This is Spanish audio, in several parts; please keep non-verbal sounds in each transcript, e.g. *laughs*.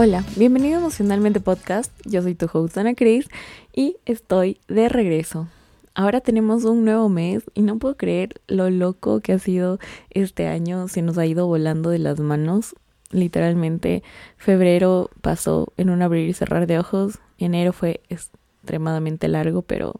Hola, bienvenido a Emocionalmente Podcast. Yo soy tu host Ana Cris y estoy de regreso. Ahora tenemos un nuevo mes y no puedo creer lo loco que ha sido este año. Se nos ha ido volando de las manos. Literalmente, febrero pasó en un abrir y cerrar de ojos. Enero fue extremadamente largo, pero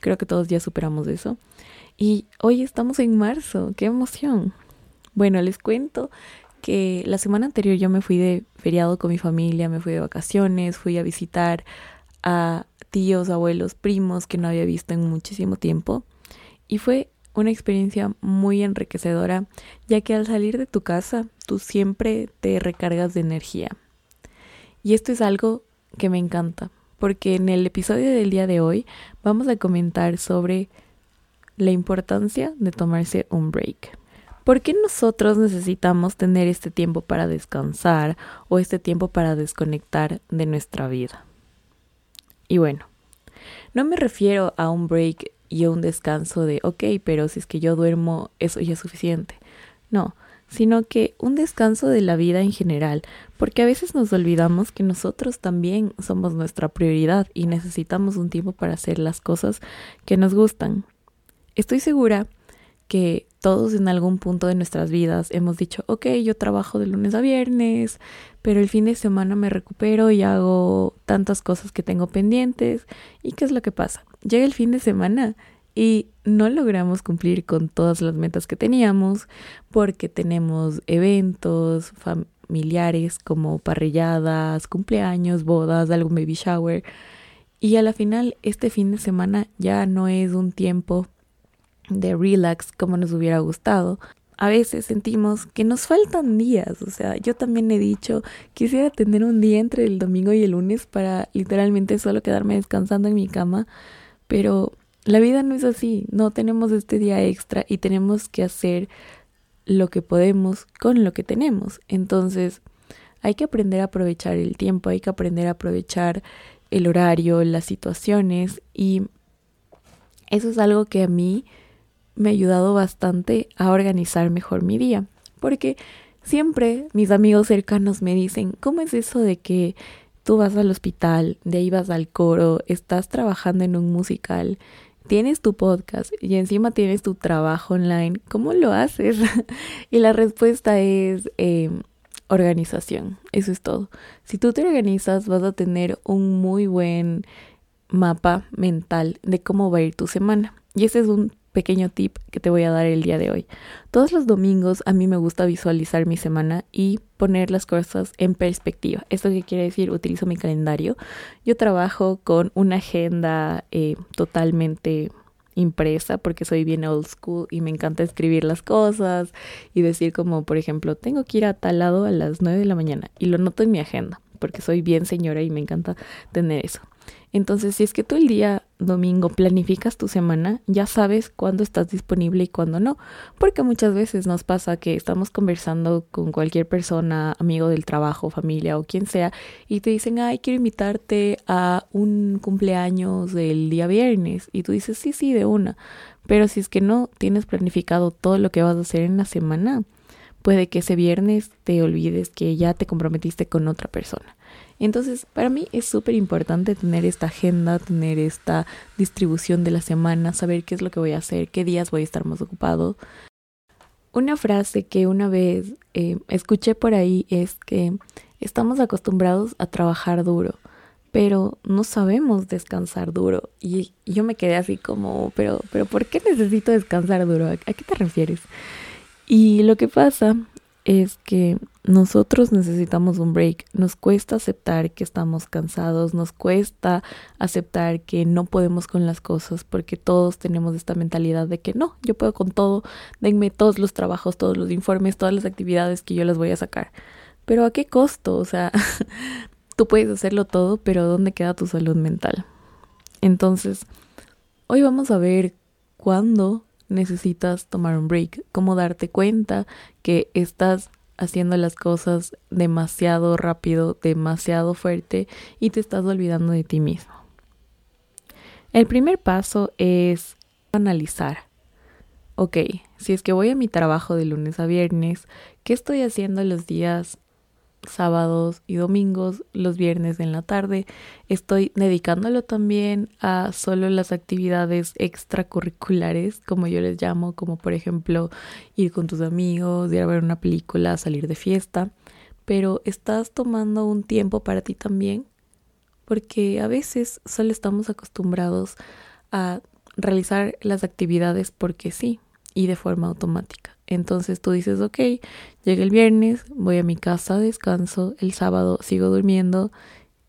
creo que todos ya superamos eso. Y hoy estamos en marzo. ¡Qué emoción! Bueno, les cuento que la semana anterior yo me fui de feriado con mi familia, me fui de vacaciones, fui a visitar a tíos, abuelos, primos que no había visto en muchísimo tiempo y fue una experiencia muy enriquecedora ya que al salir de tu casa tú siempre te recargas de energía. Y esto es algo que me encanta porque en el episodio del día de hoy vamos a comentar sobre la importancia de tomarse un break. ¿Por qué nosotros necesitamos tener este tiempo para descansar o este tiempo para desconectar de nuestra vida? Y bueno, no me refiero a un break y a un descanso de, ok, pero si es que yo duermo, eso ya es suficiente. No, sino que un descanso de la vida en general, porque a veces nos olvidamos que nosotros también somos nuestra prioridad y necesitamos un tiempo para hacer las cosas que nos gustan. Estoy segura que todos en algún punto de nuestras vidas hemos dicho, ok, yo trabajo de lunes a viernes, pero el fin de semana me recupero y hago tantas cosas que tengo pendientes. ¿Y qué es lo que pasa? Llega el fin de semana y no logramos cumplir con todas las metas que teníamos porque tenemos eventos familiares como parrilladas, cumpleaños, bodas, algún baby shower. Y a la final este fin de semana ya no es un tiempo de relax como nos hubiera gustado. A veces sentimos que nos faltan días, o sea, yo también he dicho, quisiera tener un día entre el domingo y el lunes para literalmente solo quedarme descansando en mi cama, pero la vida no es así, no tenemos este día extra y tenemos que hacer lo que podemos con lo que tenemos. Entonces, hay que aprender a aprovechar el tiempo, hay que aprender a aprovechar el horario, las situaciones y eso es algo que a mí me ha ayudado bastante a organizar mejor mi día, porque siempre mis amigos cercanos me dicen, ¿cómo es eso de que tú vas al hospital, de ahí vas al coro, estás trabajando en un musical, tienes tu podcast y encima tienes tu trabajo online, ¿cómo lo haces? *laughs* y la respuesta es eh, organización, eso es todo. Si tú te organizas vas a tener un muy buen mapa mental de cómo va a ir tu semana. Y ese es un pequeño tip que te voy a dar el día de hoy. Todos los domingos a mí me gusta visualizar mi semana y poner las cosas en perspectiva. ¿Esto qué quiere decir? Utilizo mi calendario. Yo trabajo con una agenda eh, totalmente impresa porque soy bien old school y me encanta escribir las cosas y decir como por ejemplo tengo que ir a tal lado a las 9 de la mañana y lo noto en mi agenda porque soy bien señora y me encanta tener eso. Entonces, si es que tú el día domingo planificas tu semana, ya sabes cuándo estás disponible y cuándo no. Porque muchas veces nos pasa que estamos conversando con cualquier persona, amigo del trabajo, familia o quien sea, y te dicen, ay, quiero invitarte a un cumpleaños del día viernes. Y tú dices, sí, sí, de una. Pero si es que no tienes planificado todo lo que vas a hacer en la semana, puede que ese viernes te olvides que ya te comprometiste con otra persona. Entonces, para mí es súper importante tener esta agenda, tener esta distribución de la semana, saber qué es lo que voy a hacer, qué días voy a estar más ocupado. Una frase que una vez eh, escuché por ahí es que estamos acostumbrados a trabajar duro, pero no sabemos descansar duro. Y yo me quedé así como, pero, pero ¿por qué necesito descansar duro? ¿A qué te refieres? Y lo que pasa es que nosotros necesitamos un break. Nos cuesta aceptar que estamos cansados, nos cuesta aceptar que no podemos con las cosas porque todos tenemos esta mentalidad de que no, yo puedo con todo, denme todos los trabajos, todos los informes, todas las actividades que yo les voy a sacar. Pero ¿a qué costo? O sea, *laughs* tú puedes hacerlo todo, pero ¿dónde queda tu salud mental? Entonces, hoy vamos a ver cuándo necesitas tomar un break, cómo darte cuenta que estás haciendo las cosas demasiado rápido, demasiado fuerte y te estás olvidando de ti mismo. El primer paso es analizar. Ok, si es que voy a mi trabajo de lunes a viernes, ¿qué estoy haciendo los días sábados y domingos, los viernes en la tarde. Estoy dedicándolo también a solo las actividades extracurriculares, como yo les llamo, como por ejemplo ir con tus amigos, ir a ver una película, salir de fiesta. Pero estás tomando un tiempo para ti también, porque a veces solo estamos acostumbrados a realizar las actividades porque sí y de forma automática. Entonces tú dices, ok, llega el viernes, voy a mi casa, descanso, el sábado sigo durmiendo,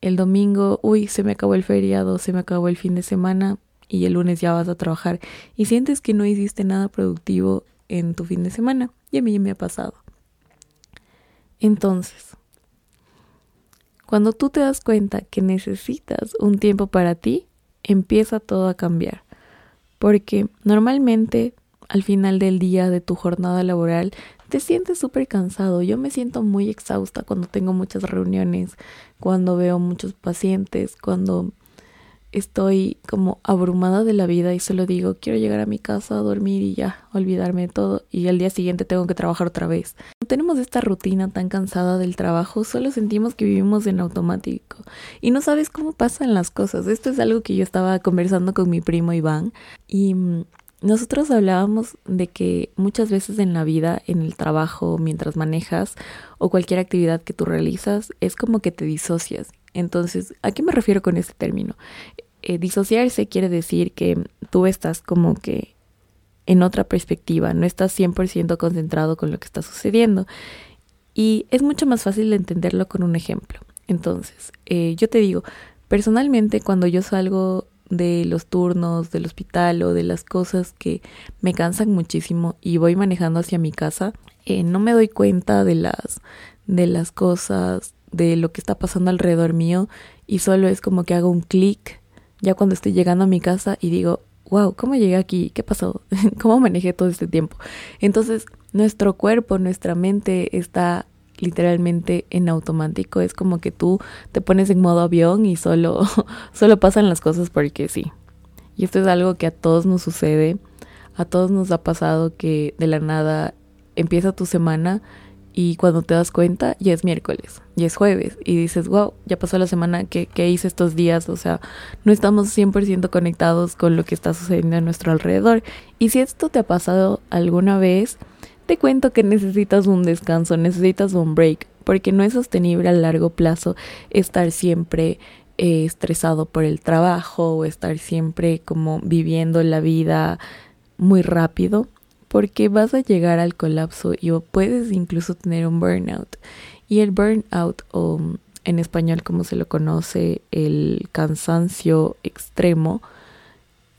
el domingo, uy, se me acabó el feriado, se me acabó el fin de semana y el lunes ya vas a trabajar y sientes que no hiciste nada productivo en tu fin de semana y a mí me ha pasado. Entonces, cuando tú te das cuenta que necesitas un tiempo para ti, empieza todo a cambiar. Porque normalmente al final del día de tu jornada laboral te sientes súper cansado. Yo me siento muy exhausta cuando tengo muchas reuniones, cuando veo muchos pacientes, cuando estoy como abrumada de la vida y solo digo, quiero llegar a mi casa a dormir y ya, olvidarme de todo y al día siguiente tengo que trabajar otra vez. tenemos esta rutina tan cansada del trabajo, solo sentimos que vivimos en automático y no sabes cómo pasan las cosas. Esto es algo que yo estaba conversando con mi primo Iván y mm, nosotros hablábamos de que muchas veces en la vida, en el trabajo, mientras manejas o cualquier actividad que tú realizas, es como que te disocias. Entonces, ¿a qué me refiero con este término? Eh, disociarse quiere decir que tú estás como que en otra perspectiva, no estás 100% concentrado con lo que está sucediendo. Y es mucho más fácil de entenderlo con un ejemplo. Entonces, eh, yo te digo, personalmente cuando yo salgo de los turnos del hospital o de las cosas que me cansan muchísimo y voy manejando hacia mi casa, eh, no me doy cuenta de las, de las cosas, de lo que está pasando alrededor mío y solo es como que hago un clic ya cuando estoy llegando a mi casa y digo, wow, ¿cómo llegué aquí? ¿Qué pasó? *laughs* ¿Cómo manejé todo este tiempo? Entonces, nuestro cuerpo, nuestra mente está literalmente en automático. Es como que tú te pones en modo avión y solo, *laughs* solo pasan las cosas porque sí. Y esto es algo que a todos nos sucede. A todos nos ha pasado que de la nada empieza tu semana y cuando te das cuenta ya es miércoles, ya es jueves y dices, wow, ya pasó la semana que, que hice estos días, o sea, no estamos 100% conectados con lo que está sucediendo a nuestro alrededor. Y si esto te ha pasado alguna vez, te cuento que necesitas un descanso, necesitas un break, porque no es sostenible a largo plazo estar siempre eh, estresado por el trabajo o estar siempre como viviendo la vida muy rápido, porque vas a llegar al colapso y puedes incluso tener un burnout. Y el burnout, o en español como se lo conoce, el cansancio extremo,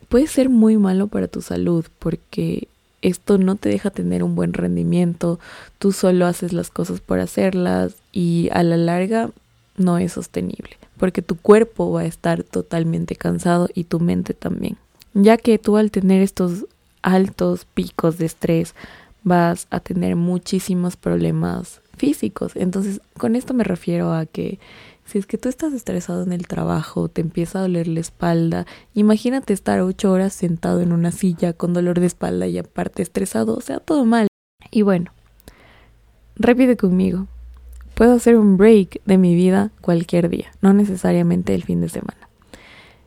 puede ser muy malo para tu salud porque esto no te deja tener un buen rendimiento, tú solo haces las cosas por hacerlas y a la larga no es sostenible, porque tu cuerpo va a estar totalmente cansado y tu mente también, ya que tú al tener estos altos picos de estrés vas a tener muchísimos problemas físicos. Entonces, con esto me refiero a que si es que tú estás estresado en el trabajo, te empieza a doler la espalda, imagínate estar ocho horas sentado en una silla con dolor de espalda y aparte estresado, o sea, todo mal. Y bueno, repite conmigo. Puedo hacer un break de mi vida cualquier día, no necesariamente el fin de semana.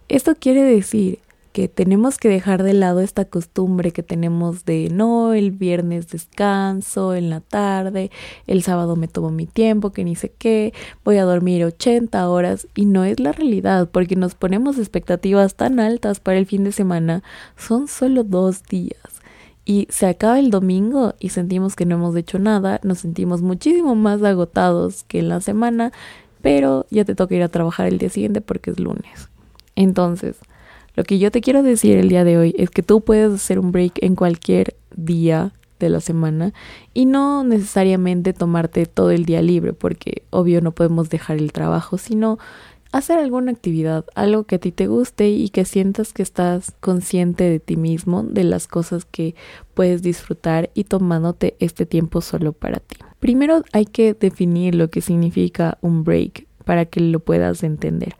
Esto quiere decir que tenemos que dejar de lado esta costumbre que tenemos de no, el viernes descanso en la tarde, el sábado me tomo mi tiempo, que ni sé qué, voy a dormir 80 horas y no es la realidad porque nos ponemos expectativas tan altas para el fin de semana, son solo dos días. Y se acaba el domingo y sentimos que no hemos hecho nada, nos sentimos muchísimo más agotados que en la semana, pero ya te toca ir a trabajar el día siguiente porque es lunes. Entonces, lo que yo te quiero decir el día de hoy es que tú puedes hacer un break en cualquier día de la semana y no necesariamente tomarte todo el día libre porque obvio no podemos dejar el trabajo, sino hacer alguna actividad, algo que a ti te guste y que sientas que estás consciente de ti mismo, de las cosas que puedes disfrutar y tomándote este tiempo solo para ti. Primero hay que definir lo que significa un break para que lo puedas entender.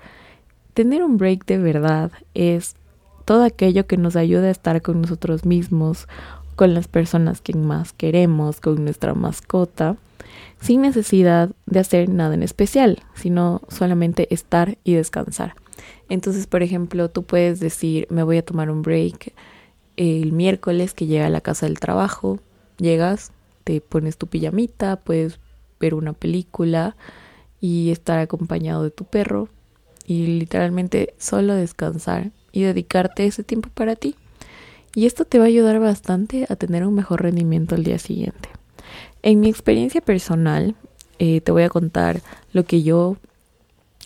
Tener un break de verdad es todo aquello que nos ayuda a estar con nosotros mismos con las personas que más queremos, con nuestra mascota, sin necesidad de hacer nada en especial, sino solamente estar y descansar. Entonces, por ejemplo, tú puedes decir, me voy a tomar un break el miércoles que llega a la casa del trabajo, llegas, te pones tu pijamita, puedes ver una película y estar acompañado de tu perro literalmente solo descansar y dedicarte ese tiempo para ti. Y esto te va a ayudar bastante a tener un mejor rendimiento el día siguiente. En mi experiencia personal, eh, te voy a contar lo que yo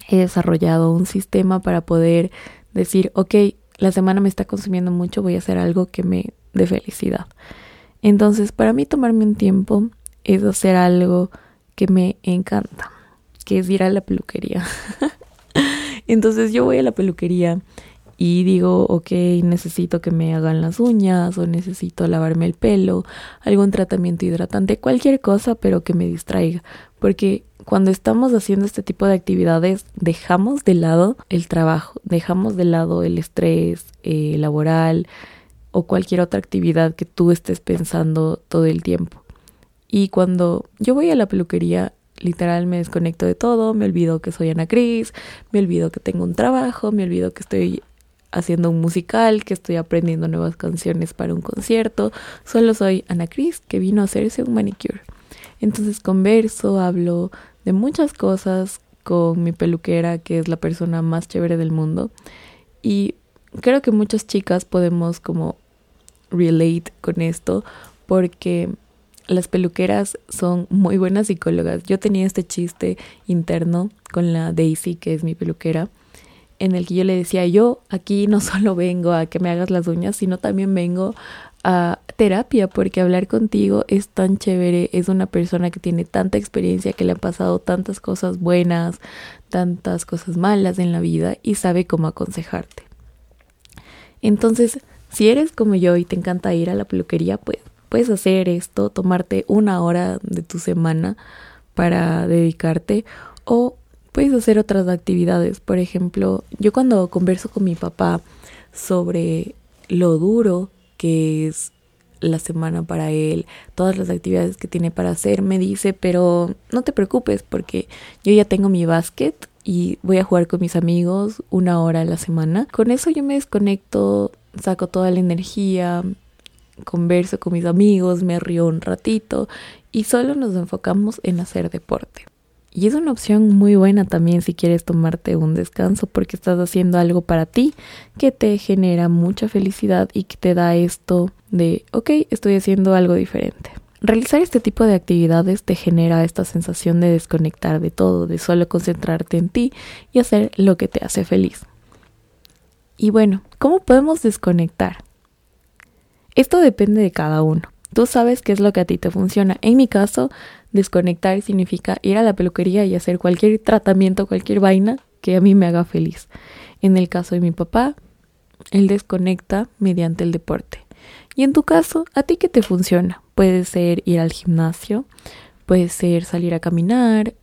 he desarrollado, un sistema para poder decir, ok, la semana me está consumiendo mucho, voy a hacer algo que me dé felicidad. Entonces, para mí tomarme un tiempo es hacer algo que me encanta, que es ir a la peluquería. *laughs* Entonces yo voy a la peluquería y digo, ok, necesito que me hagan las uñas o necesito lavarme el pelo, algún tratamiento hidratante, cualquier cosa, pero que me distraiga. Porque cuando estamos haciendo este tipo de actividades, dejamos de lado el trabajo, dejamos de lado el estrés eh, laboral o cualquier otra actividad que tú estés pensando todo el tiempo. Y cuando yo voy a la peluquería, literal me desconecto de todo, me olvido que soy Ana Cris, me olvido que tengo un trabajo, me olvido que estoy haciendo un musical, que estoy aprendiendo nuevas canciones para un concierto. Solo soy Ana Cris que vino a hacerse un manicure. Entonces converso, hablo de muchas cosas con mi peluquera, que es la persona más chévere del mundo. Y creo que muchas chicas podemos como relate con esto porque las peluqueras son muy buenas psicólogas. Yo tenía este chiste interno con la Daisy, que es mi peluquera, en el que yo le decía, yo aquí no *laughs* solo vengo a que me hagas las uñas, sino también vengo a terapia, porque hablar contigo es tan chévere, es una persona que tiene tanta experiencia, que le han pasado tantas cosas buenas, tantas cosas malas en la vida y sabe cómo aconsejarte. Entonces, si eres como yo y te encanta ir a la peluquería, pues puedes hacer esto, tomarte una hora de tu semana para dedicarte o puedes hacer otras actividades. Por ejemplo, yo cuando converso con mi papá sobre lo duro que es la semana para él, todas las actividades que tiene para hacer, me dice, pero no te preocupes porque yo ya tengo mi básquet y voy a jugar con mis amigos una hora a la semana. Con eso yo me desconecto, saco toda la energía, converso con mis amigos, me río un ratito y solo nos enfocamos en hacer deporte. Y es una opción muy buena también si quieres tomarte un descanso porque estás haciendo algo para ti que te genera mucha felicidad y que te da esto de, ok, estoy haciendo algo diferente. Realizar este tipo de actividades te genera esta sensación de desconectar de todo, de solo concentrarte en ti y hacer lo que te hace feliz. Y bueno, ¿cómo podemos desconectar? Esto depende de cada uno. Tú sabes qué es lo que a ti te funciona. En mi caso, desconectar significa ir a la peluquería y hacer cualquier tratamiento, cualquier vaina que a mí me haga feliz. En el caso de mi papá, él desconecta mediante el deporte. Y en tu caso, ¿a ti qué te funciona? Puede ser ir al gimnasio, puede ser salir a caminar,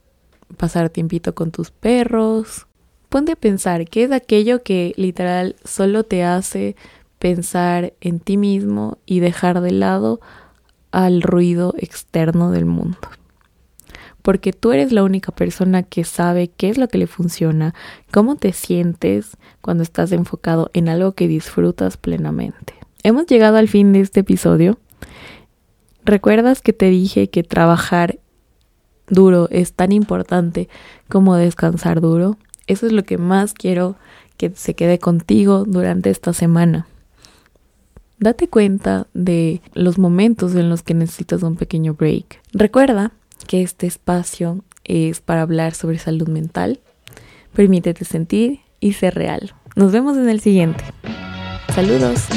pasar tiempito con tus perros. Ponte a pensar qué es aquello que literal solo te hace pensar en ti mismo y dejar de lado al ruido externo del mundo. Porque tú eres la única persona que sabe qué es lo que le funciona, cómo te sientes cuando estás enfocado en algo que disfrutas plenamente. Hemos llegado al fin de este episodio. ¿Recuerdas que te dije que trabajar duro es tan importante como descansar duro? Eso es lo que más quiero que se quede contigo durante esta semana. Date cuenta de los momentos en los que necesitas un pequeño break. Recuerda que este espacio es para hablar sobre salud mental. Permítete sentir y ser real. Nos vemos en el siguiente. Saludos.